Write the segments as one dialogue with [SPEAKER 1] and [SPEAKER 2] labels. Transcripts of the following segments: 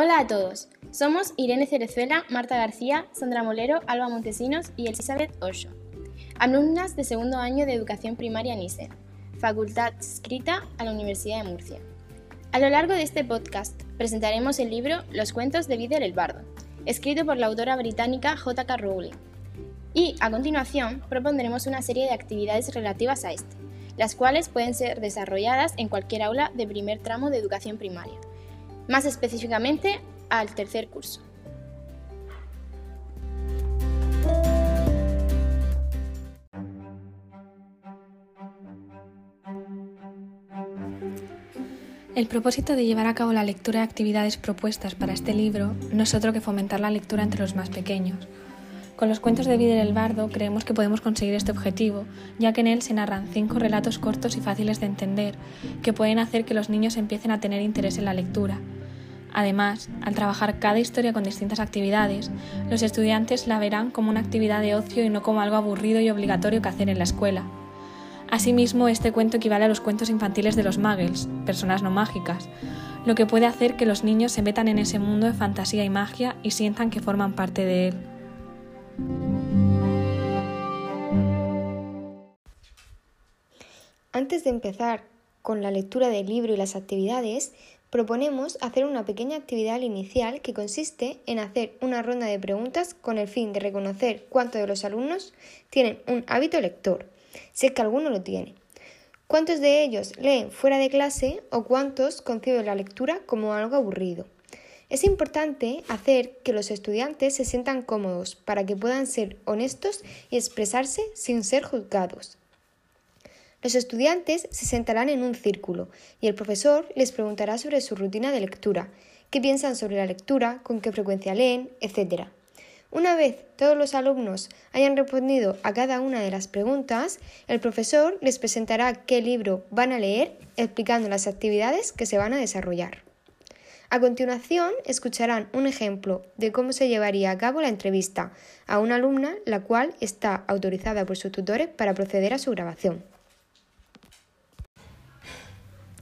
[SPEAKER 1] Hola a todos, somos Irene Cerezuela, Marta García, Sandra Molero, Alba Montesinos y Elizabeth Osho, alumnas de segundo año de Educación Primaria NISE, Facultad Escrita a la Universidad de Murcia. A lo largo de este podcast presentaremos el libro Los cuentos de Vidal el Bardo, escrito por la autora británica J.K. Rowling. Y, a continuación, propondremos una serie de actividades relativas a este, las cuales pueden ser desarrolladas en cualquier aula de primer tramo de educación primaria más específicamente al tercer curso.
[SPEAKER 2] El propósito de llevar a cabo la lectura de actividades propuestas para este libro no es otro que fomentar la lectura entre los más pequeños. Con los cuentos de Vidal el Bardo creemos que podemos conseguir este objetivo, ya que en él se narran cinco relatos cortos y fáciles de entender que pueden hacer que los niños empiecen a tener interés en la lectura Además, al trabajar cada historia con distintas actividades, los estudiantes la verán como una actividad de ocio y no como algo aburrido y obligatorio que hacer en la escuela. Asimismo, este cuento equivale a los cuentos infantiles de los muggles, personas no mágicas, lo que puede hacer que los niños se metan en ese mundo de fantasía y magia y sientan que forman parte de él.
[SPEAKER 3] Antes de empezar con la lectura del libro y las actividades, proponemos hacer una pequeña actividad inicial que consiste en hacer una ronda de preguntas con el fin de reconocer cuántos de los alumnos tienen un hábito lector, si es que alguno lo tiene. ¿Cuántos de ellos leen fuera de clase o cuántos conciben la lectura como algo aburrido? Es importante hacer que los estudiantes se sientan cómodos para que puedan ser honestos y expresarse sin ser juzgados. Los estudiantes se sentarán en un círculo y el profesor les preguntará sobre su rutina de lectura, qué piensan sobre la lectura, con qué frecuencia leen, etc. Una vez todos los alumnos hayan respondido a cada una de las preguntas, el profesor les presentará qué libro van a leer, explicando las actividades que se van a desarrollar. A continuación, escucharán un ejemplo de cómo se llevaría a cabo la entrevista a una alumna, la cual está autorizada por sus tutores para proceder a su grabación.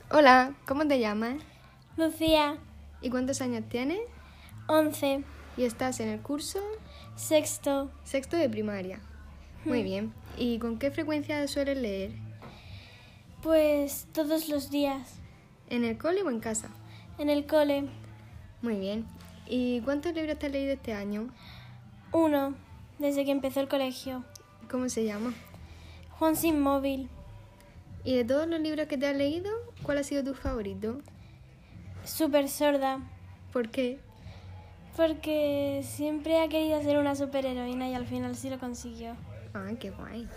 [SPEAKER 3] Hola, ¿cómo te llamas?
[SPEAKER 4] Lucía.
[SPEAKER 3] ¿Y cuántos años tienes?
[SPEAKER 4] Once.
[SPEAKER 3] ¿Y estás en el curso?
[SPEAKER 4] Sexto.
[SPEAKER 3] Sexto de primaria. Muy hmm. bien. ¿Y con qué frecuencia sueles leer?
[SPEAKER 4] Pues todos los días.
[SPEAKER 3] ¿En el cole o en casa?
[SPEAKER 4] En el cole.
[SPEAKER 3] Muy bien. ¿Y cuántos libros te has leído este año?
[SPEAKER 4] Uno, desde que empezó el colegio.
[SPEAKER 3] ¿Cómo se llama?
[SPEAKER 4] Juan Sin Móvil.
[SPEAKER 3] ¿Y de todos los libros que te has leído, cuál ha sido tu favorito?
[SPEAKER 4] Super sorda.
[SPEAKER 3] ¿Por qué?
[SPEAKER 4] Porque siempre ha querido ser una superheroína y al final sí lo consiguió.
[SPEAKER 3] Ah, qué guay.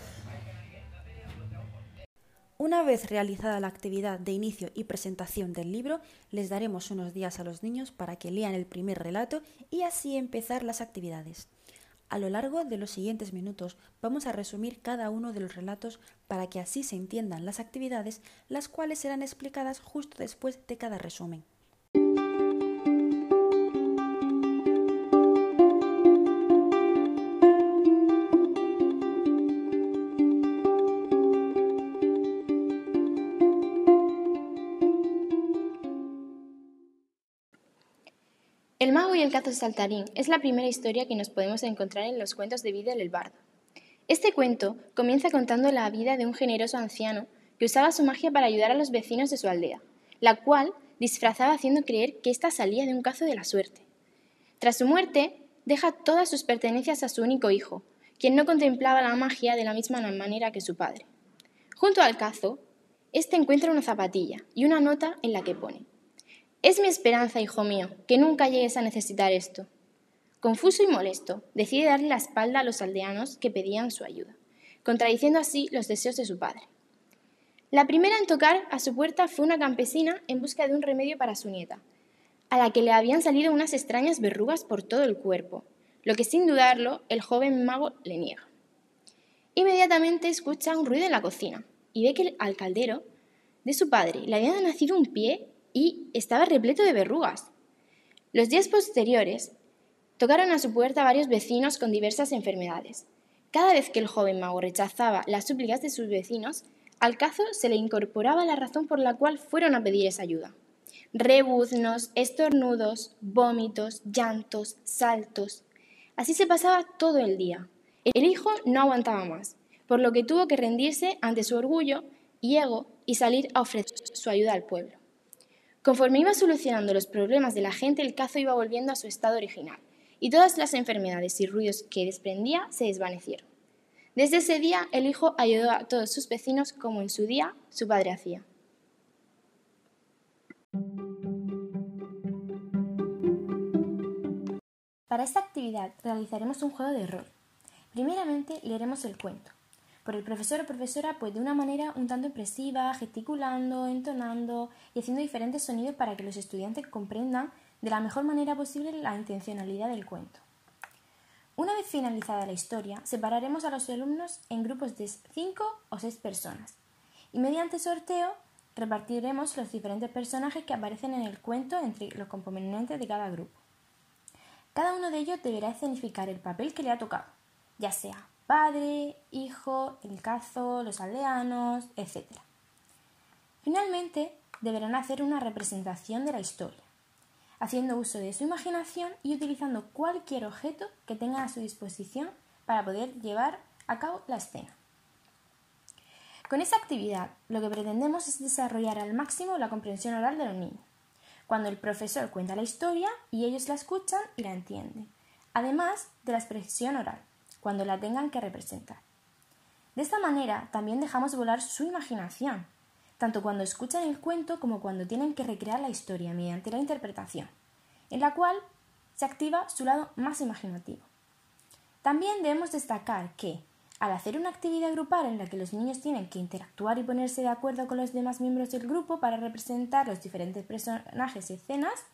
[SPEAKER 5] Una vez realizada la actividad de inicio y presentación del libro, les daremos unos días a los niños para que lean el primer relato y así empezar las actividades. A lo largo de los siguientes minutos vamos a resumir cada uno de los relatos para que así se entiendan las actividades, las cuales serán explicadas justo después de cada resumen.
[SPEAKER 1] Y el cazo saltarín es la primera historia que nos podemos encontrar en los cuentos de Vidal el Bardo. Este cuento comienza contando la vida de un generoso anciano que usaba su magia para ayudar a los vecinos de su aldea, la cual disfrazaba haciendo creer que ésta salía de un cazo de la suerte. Tras su muerte, deja todas sus pertenencias a su único hijo, quien no contemplaba la magia de la misma manera que su padre. Junto al cazo, éste encuentra una zapatilla y una nota en la que pone es mi esperanza, hijo mío, que nunca llegues a necesitar esto. Confuso y molesto, decide darle la espalda a los aldeanos que pedían su ayuda, contradiciendo así los deseos de su padre. La primera en tocar a su puerta fue una campesina en busca de un remedio para su nieta, a la que le habían salido unas extrañas verrugas por todo el cuerpo, lo que sin dudarlo el joven mago le niega. Inmediatamente escucha un ruido en la cocina y ve que al caldero de su padre le había nacido un pie y estaba repleto de verrugas. Los días posteriores tocaron a su puerta varios vecinos con diversas enfermedades. Cada vez que el joven mago rechazaba las súplicas de sus vecinos, al cazo se le incorporaba la razón por la cual fueron a pedir esa ayuda. rebuznos, estornudos, vómitos, llantos, saltos. Así se pasaba todo el día. El hijo no aguantaba más, por lo que tuvo que rendirse ante su orgullo y ego y salir a ofrecer su ayuda al pueblo. Conforme iba solucionando los problemas de la gente, el cazo iba volviendo a su estado original, y todas las enfermedades y ruidos que desprendía se desvanecieron. Desde ese día, el hijo ayudó a todos sus vecinos como en su día su padre hacía. Para esta actividad realizaremos un juego de rol. Primeramente leeremos el cuento, por el profesor o profesora pues de una manera un tanto impresiva, gesticulando, entonando y haciendo diferentes sonidos para que los estudiantes comprendan de la mejor manera posible la intencionalidad del cuento. Una vez finalizada la historia, separaremos a los alumnos en grupos de 5 o 6 personas y mediante sorteo repartiremos los diferentes personajes que aparecen en el cuento entre los componentes de cada grupo. Cada uno de ellos deberá escenificar el papel que le ha tocado, ya sea padre, hijo, el cazo, los aldeanos, etc. Finalmente, deberán hacer una representación de la historia, haciendo uso de su imaginación y utilizando cualquier objeto que tengan a su disposición para poder llevar a cabo la escena. Con esta actividad, lo que pretendemos es desarrollar al máximo la comprensión oral de los niños cuando el profesor cuenta la historia y ellos la escuchan y la entienden, además de la expresión oral, cuando la tengan que representar. De esta manera también dejamos volar su imaginación, tanto cuando escuchan el cuento como cuando tienen que recrear la historia mediante la interpretación, en la cual se activa su lado más imaginativo. También debemos destacar que, al hacer una actividad grupal en la que los niños tienen que interactuar y ponerse de acuerdo con los demás miembros del grupo para representar los diferentes personajes y escenas,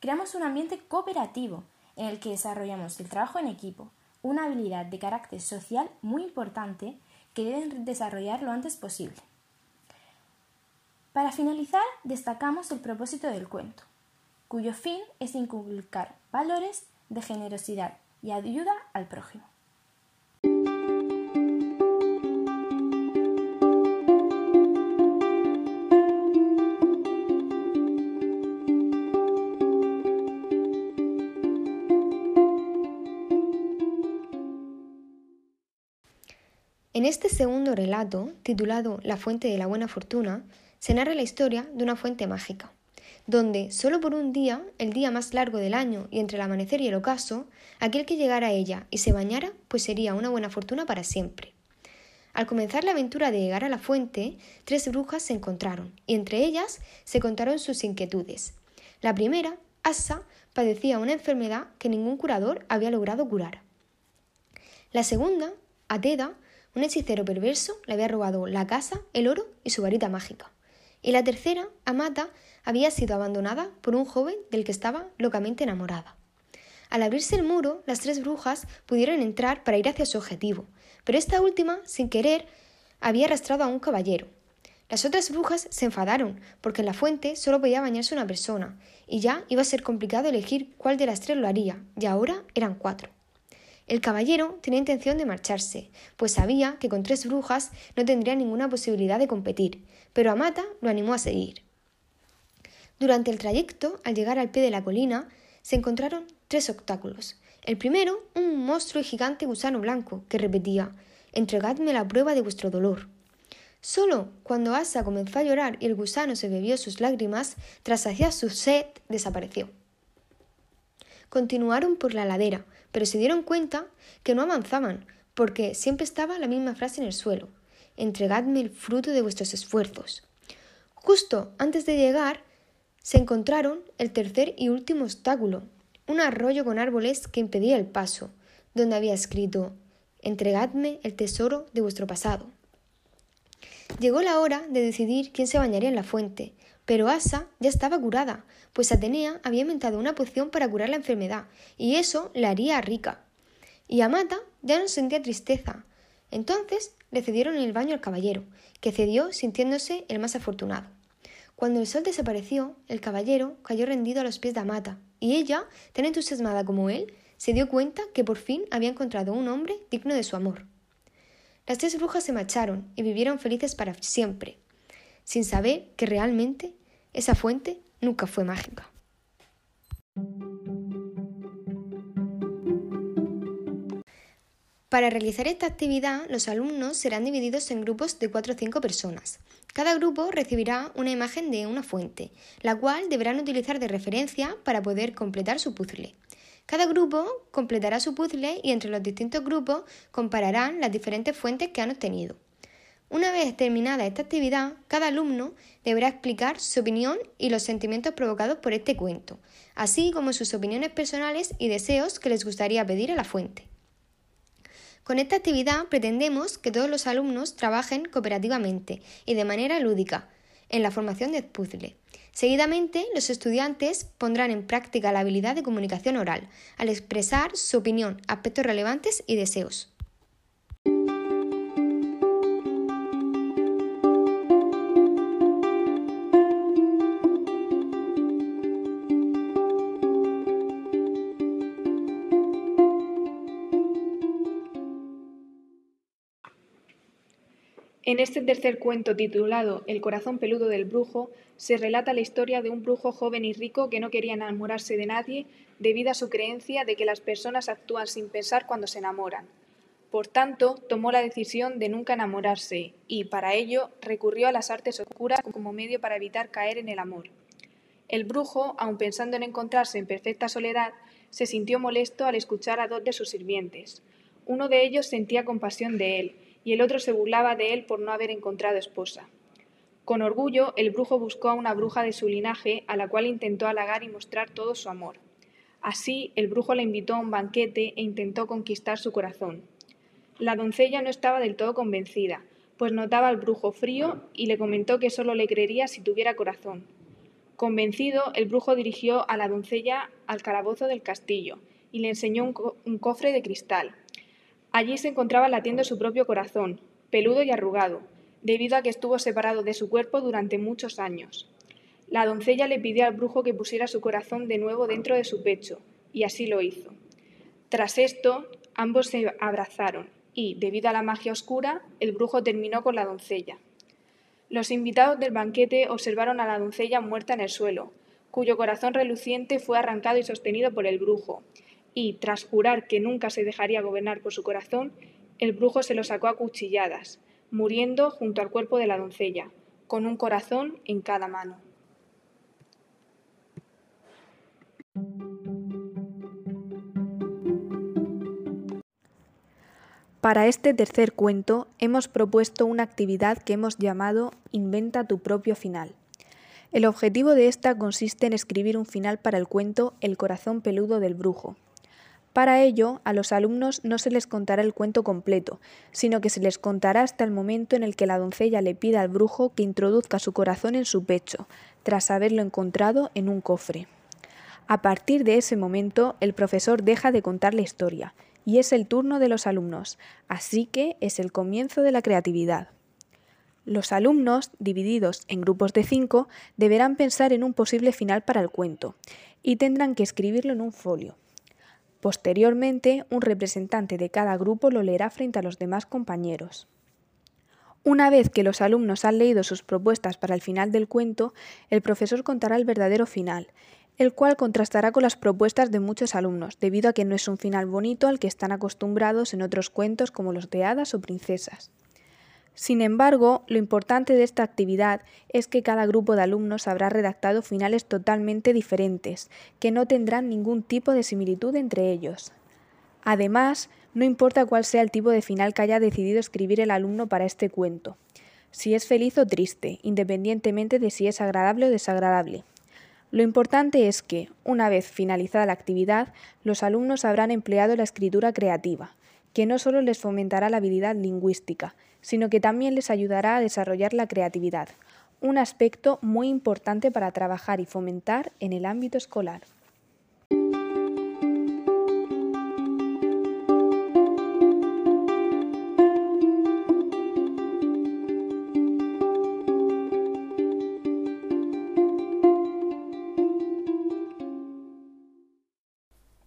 [SPEAKER 1] creamos un ambiente cooperativo en el que desarrollamos el trabajo en equipo, una habilidad de carácter social muy importante que deben desarrollar lo antes posible. Para finalizar, destacamos el propósito del cuento, cuyo fin es inculcar valores de generosidad y ayuda al prójimo.
[SPEAKER 3] En este segundo relato, titulado La fuente de la buena fortuna, se narra la historia de una fuente mágica, donde solo por un día, el día más largo del año y entre el amanecer y el ocaso, aquel que llegara a ella y se bañara, pues sería una buena fortuna para siempre. Al comenzar la aventura de llegar a la fuente, tres brujas se encontraron, y entre ellas se contaron sus inquietudes. La primera, Asa, padecía una enfermedad que ningún curador había logrado curar. La segunda, Ateda, un hechicero perverso le había robado la casa, el oro y su varita mágica. Y la tercera, Amata, había sido abandonada por un joven del que estaba locamente enamorada. Al abrirse el muro, las tres brujas pudieron entrar para ir hacia su objetivo, pero esta última, sin querer, había arrastrado a un caballero. Las otras brujas se enfadaron, porque en la fuente solo podía bañarse una persona, y ya iba a ser complicado elegir cuál de las tres lo haría, y ahora eran cuatro. El caballero tenía intención de marcharse, pues sabía que con tres brujas no tendría ninguna posibilidad de competir, pero Amata lo animó a seguir. Durante el trayecto, al llegar al pie de la colina, se encontraron tres obstáculos. El primero, un monstruo y gigante gusano blanco, que repetía Entregadme la prueba de vuestro dolor. Solo cuando Asa comenzó a llorar y el gusano se bebió sus lágrimas, tras saciar su sed, desapareció. Continuaron por la ladera, pero se dieron cuenta que no avanzaban, porque siempre estaba la misma frase en el suelo entregadme el fruto de vuestros esfuerzos. Justo antes de llegar, se encontraron el tercer y último obstáculo, un arroyo con árboles que impedía el paso, donde había escrito Entregadme el tesoro de vuestro pasado. Llegó la hora de decidir quién se bañaría en la fuente, pero Asa ya estaba curada, pues Atenea había inventado una poción para curar la enfermedad, y eso la haría rica. Y Amata ya no sentía tristeza. Entonces le cedieron el baño al caballero, que cedió sintiéndose el más afortunado. Cuando el sol desapareció, el caballero cayó rendido a los pies de Amata, y ella, tan entusiasmada como él, se dio cuenta que por fin había encontrado un hombre digno de su amor. Las tres brujas se marcharon y vivieron felices para siempre, sin saber que realmente esa fuente nunca fue mágica. Para realizar esta actividad, los alumnos serán divididos en grupos de 4 o 5 personas. Cada grupo recibirá una imagen de una fuente, la cual deberán utilizar de referencia para poder completar su puzzle. Cada grupo completará su puzzle y entre los distintos grupos compararán las diferentes fuentes que han obtenido. Una vez terminada esta actividad, cada alumno deberá explicar su opinión y los sentimientos provocados por este cuento, así como sus opiniones personales y deseos que les gustaría pedir a la fuente. Con esta actividad pretendemos que todos los alumnos trabajen cooperativamente y de manera lúdica en la formación de puzzle. Seguidamente, los estudiantes pondrán en práctica la habilidad de comunicación oral al expresar su opinión, aspectos relevantes y deseos.
[SPEAKER 6] En este tercer cuento titulado El corazón peludo del brujo, se relata la historia de un brujo joven y rico que no quería enamorarse de nadie debido a su creencia de que las personas actúan sin pensar cuando se enamoran. Por tanto, tomó la decisión de nunca enamorarse y, para ello, recurrió a las artes oscuras como medio para evitar caer en el amor. El brujo, aun pensando en encontrarse en perfecta soledad, se sintió molesto al escuchar a dos de sus sirvientes. Uno de ellos sentía compasión de él y el otro se burlaba de él por no haber encontrado esposa. Con orgullo, el brujo buscó a una bruja de su linaje, a la cual intentó halagar y mostrar todo su amor. Así, el brujo la invitó a un banquete e intentó conquistar su corazón. La doncella no estaba del todo convencida, pues notaba al brujo frío y le comentó que solo le creería si tuviera corazón. Convencido, el brujo dirigió a la doncella al calabozo del castillo y le enseñó un, un cofre de cristal, Allí se encontraba latiendo su propio corazón, peludo y arrugado, debido a que estuvo separado de su cuerpo durante muchos años. La doncella le pidió al brujo que pusiera su corazón de nuevo dentro de su pecho, y así lo hizo. Tras esto, ambos se abrazaron, y, debido a la magia oscura, el brujo terminó con la doncella. Los invitados del banquete observaron a la doncella muerta en el suelo, cuyo corazón reluciente fue arrancado y sostenido por el brujo, y, tras jurar que nunca se dejaría gobernar por su corazón, el brujo se lo sacó a cuchilladas, muriendo junto al cuerpo de la doncella, con un corazón en cada mano.
[SPEAKER 7] Para este tercer cuento hemos propuesto una actividad que hemos llamado Inventa tu propio final. El objetivo de esta consiste en escribir un final para el cuento El corazón peludo del brujo, para ello, a los alumnos no se les contará el cuento completo, sino que se les contará hasta el momento en el que la doncella le pida al brujo que introduzca su corazón en su pecho, tras haberlo encontrado en un cofre. A partir de ese momento, el profesor deja de contar la historia, y es el turno de los alumnos, así que es el comienzo de la creatividad. Los alumnos, divididos en grupos de cinco, deberán pensar en un posible final para el cuento, y tendrán que escribirlo en un folio. Posteriormente, un representante de cada grupo lo leerá frente a los demás compañeros. Una vez que los alumnos han leído sus propuestas para el final del cuento, el profesor contará el verdadero final, el cual contrastará con las propuestas de muchos alumnos, debido a que no es un final bonito al que están acostumbrados en otros cuentos como los de hadas o princesas. Sin embargo, lo importante de esta actividad es que cada grupo de alumnos habrá redactado finales totalmente diferentes, que no tendrán ningún tipo de similitud entre ellos. Además, no importa cuál sea el tipo de final que haya decidido escribir el alumno para este cuento, si es feliz o triste, independientemente de si es agradable o desagradable. Lo importante es que, una vez finalizada la actividad, los alumnos habrán empleado la escritura creativa, que no solo les fomentará la habilidad lingüística, sino que también les ayudará a desarrollar la creatividad, un aspecto muy importante para trabajar y fomentar en el ámbito escolar.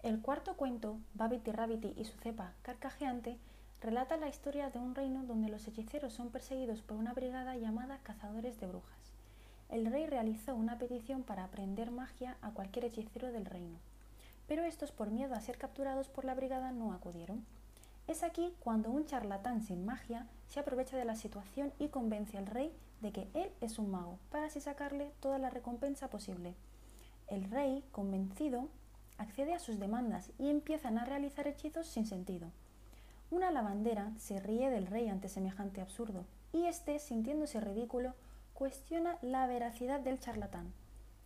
[SPEAKER 5] El cuarto cuento, Babity Rabbity y su cepa carcajeante, relata la historia de un reino donde los hechiceros son perseguidos por una brigada llamada Cazadores de Brujas. el rey realizó una petición para aprender magia a cualquier hechicero del reino. Pero estos, por miedo a ser capturados por la brigada, no acudieron. Es aquí cuando un charlatán sin magia se aprovecha de la situación y convence al rey de que él es un mago, para así sacarle toda la recompensa posible. El rey, convencido, accede a sus demandas y empiezan a realizar hechizos sin sentido. Una lavandera se ríe del rey ante semejante absurdo, y éste, sintiéndose ridículo, cuestiona la veracidad del charlatán.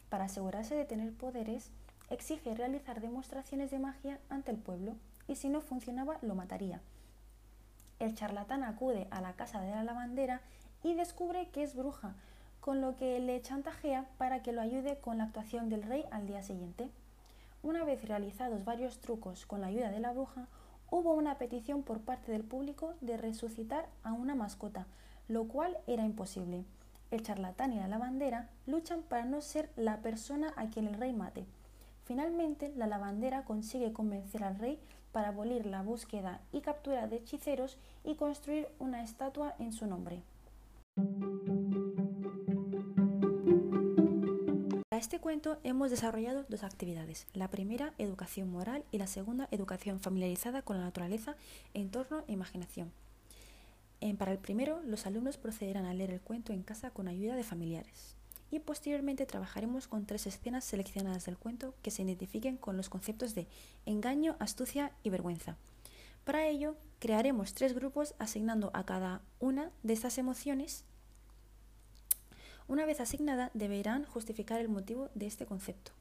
[SPEAKER 5] Para asegurarse de tener poderes, exige realizar demostraciones de magia ante el pueblo, y si no funcionaba, lo mataría. El charlatán acude a la casa de la lavandera y descubre que es bruja, con lo que le chantajea para que lo ayude con la actuación del rey al día siguiente. Una vez realizados varios trucos con la ayuda de la bruja, hubo una petición por parte del público de resucitar a una mascota, lo cual era imposible. El charlatán y la lavandera luchan para no ser la persona a quien el rey mate. Finalmente, la lavandera consigue convencer al rey para abolir la búsqueda y captura de hechiceros y construir una estatua en su nombre. Este cuento hemos desarrollado dos actividades. La primera, educación moral y la segunda, educación familiarizada con la naturaleza, entorno e imaginación. Para el primero, los alumnos procederán a leer el cuento en casa con ayuda de familiares. Y posteriormente trabajaremos con tres escenas seleccionadas del cuento que se identifiquen con los conceptos de engaño, astucia y vergüenza. Para ello, crearemos tres grupos asignando a cada una de estas emociones una vez asignada, deberán justificar el motivo de este concepto.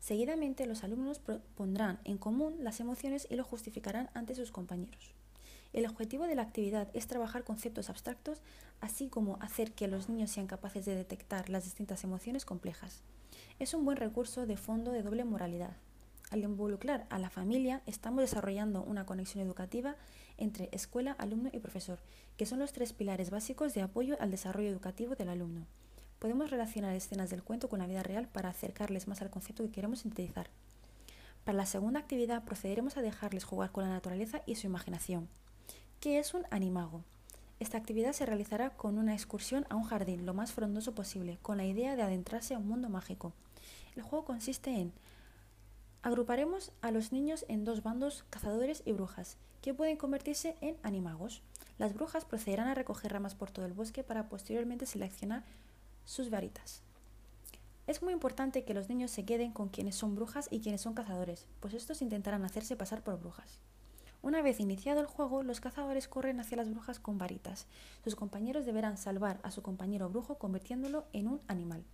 [SPEAKER 5] Seguidamente, los alumnos pondrán en común las emociones y lo justificarán ante sus compañeros. El objetivo de la actividad es trabajar conceptos abstractos, así como hacer que los niños sean capaces de detectar las distintas emociones complejas. Es un buen recurso de fondo de doble moralidad. Al involucrar a la familia, estamos desarrollando una conexión educativa entre escuela, alumno y profesor, que son los tres pilares básicos de apoyo al desarrollo educativo del alumno. Podemos relacionar escenas del cuento con la vida real para acercarles más al concepto que queremos sintetizar. Para la segunda actividad procederemos a dejarles jugar con la naturaleza y su imaginación. ¿Qué es un animago? Esta actividad se realizará con una excursión a un jardín lo más frondoso posible, con la idea de adentrarse a un mundo mágico. El juego consiste en agruparemos a los niños en dos bandos, cazadores y brujas, que pueden convertirse en animagos. Las brujas procederán a recoger ramas por todo el bosque para posteriormente seleccionar sus varitas. Es muy importante que los niños se queden con quienes son brujas y quienes son cazadores, pues estos intentarán hacerse pasar por brujas. Una vez iniciado el juego, los cazadores corren hacia las brujas con varitas. Sus compañeros deberán salvar a su compañero brujo convirtiéndolo en un animal.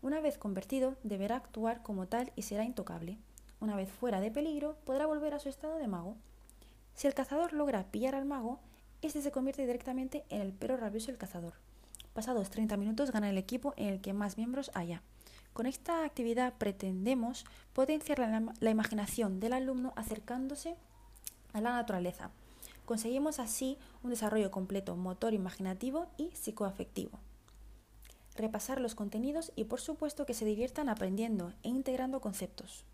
[SPEAKER 5] Una vez convertido, deberá actuar como tal y será intocable. Una vez fuera de peligro, podrá volver a su estado de mago. Si el cazador logra pillar al mago, este se convierte directamente en el perro rabioso del cazador. Pasados 30 minutos gana el equipo en el que más miembros haya. Con esta actividad pretendemos potenciar la, imaginación del alumno acercándose a la naturaleza. Conseguimos así un desarrollo completo motor imaginativo y psicoafectivo. Repasar los contenidos y por supuesto que se diviertan aprendiendo e integrando conceptos.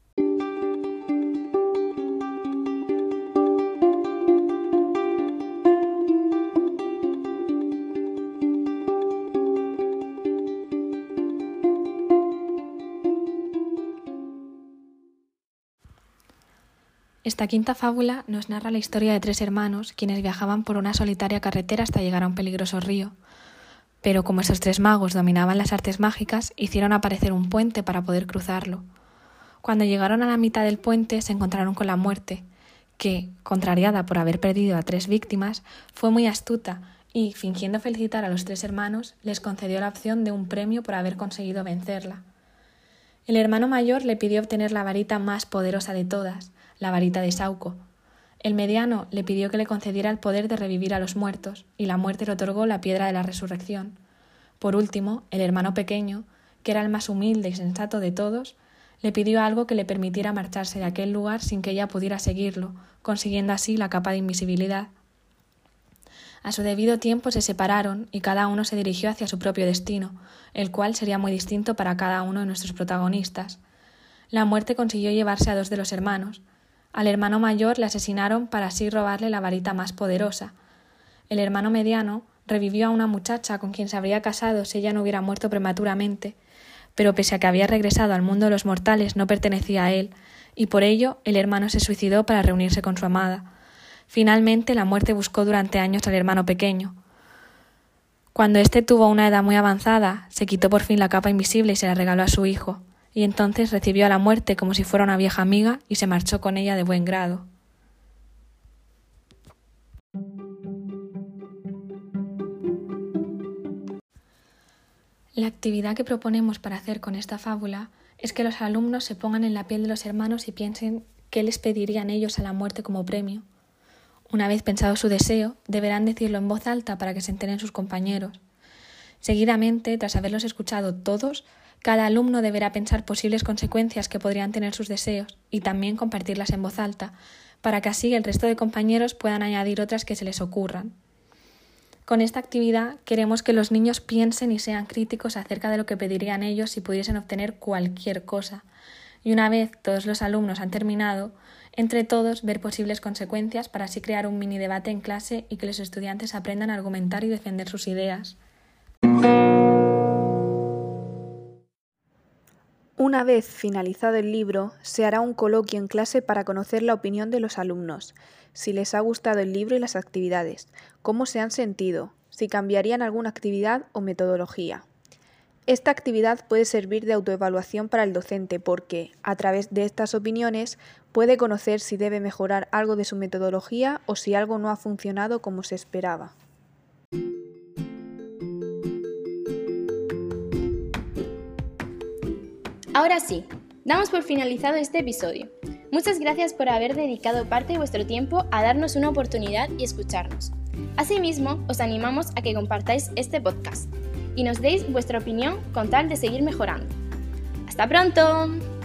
[SPEAKER 2] Esta quinta fábula nos narra la historia de tres hermanos quienes viajaban por una solitaria carretera hasta llegar a un peligroso río. Pero como esos tres magos dominaban las artes mágicas, hicieron aparecer un puente para poder cruzarlo. Cuando llegaron a la mitad del puente se encontraron con la muerte, que, contrariada por haber perdido a tres víctimas, fue muy astuta y, fingiendo felicitar a los tres hermanos, les concedió la opción de un premio por haber conseguido vencerla. El hermano mayor le pidió obtener la varita más poderosa de todas, la varita de Sauco. El mediano le pidió que le concediera el poder de revivir a los muertos, y la muerte le otorgó la piedra de la resurrección. Por último, el hermano pequeño, que era el más humilde y sensato de todos, le pidió algo que le permitiera marcharse de aquel lugar sin que ella pudiera seguirlo, consiguiendo así la capa de invisibilidad. A su debido tiempo se separaron y cada uno se dirigió hacia su propio destino, el cual sería muy distinto para cada uno de nuestros protagonistas. La muerte consiguió llevarse a dos de los hermanos, al hermano mayor le asesinaron para así robarle la varita más poderosa. El hermano mediano revivió a una muchacha con quien se habría casado si ella no hubiera muerto prematuramente, pero pese a que había regresado al mundo de los mortales no pertenecía a él, y por ello el hermano se suicidó para reunirse con su amada. Finalmente la muerte buscó durante años al hermano pequeño. Cuando éste tuvo una edad muy avanzada, se quitó por fin la capa invisible y se la regaló a su hijo, y entonces recibió a la muerte como si fuera una vieja amiga y se marchó con ella de buen grado. La actividad que proponemos para hacer con esta fábula es que los alumnos se pongan en la piel de los hermanos y piensen qué les pedirían ellos a la muerte como premio. Una vez pensado su deseo, deberán decirlo en voz alta para que se enteren sus compañeros. Seguidamente, tras haberlos escuchado todos, cada alumno deberá pensar posibles consecuencias que podrían tener sus deseos y también compartirlas en voz alta, para que así el resto de compañeros puedan añadir otras que se les ocurran. Con esta actividad queremos que los niños piensen y sean críticos acerca de lo que pedirían ellos si pudiesen obtener cualquier cosa. Y una vez todos los alumnos han terminado, entre todos ver posibles consecuencias para así crear un mini debate en clase y que los estudiantes aprendan a argumentar y defender sus ideas.
[SPEAKER 7] Una vez finalizado el libro, se hará un coloquio en clase para conocer la opinión de los alumnos si les ha gustado el libro y las actividades, cómo se han sentido, si cambiarían alguna actividad o metodología. Esta actividad puede servir de autoevaluación para el docente porque, a través de estas opiniones, puede conocer si debe mejorar algo de su metodología o si algo no ha funcionado como se esperaba.
[SPEAKER 1] Ahora sí, damos por finalizado este episodio. Muchas gracias por haber dedicado parte de vuestro tiempo a darnos una oportunidad y escucharnos. Asimismo, os animamos a que compartáis este podcast y nos deis vuestra opinión con tal de seguir mejorando. ¡Hasta pronto!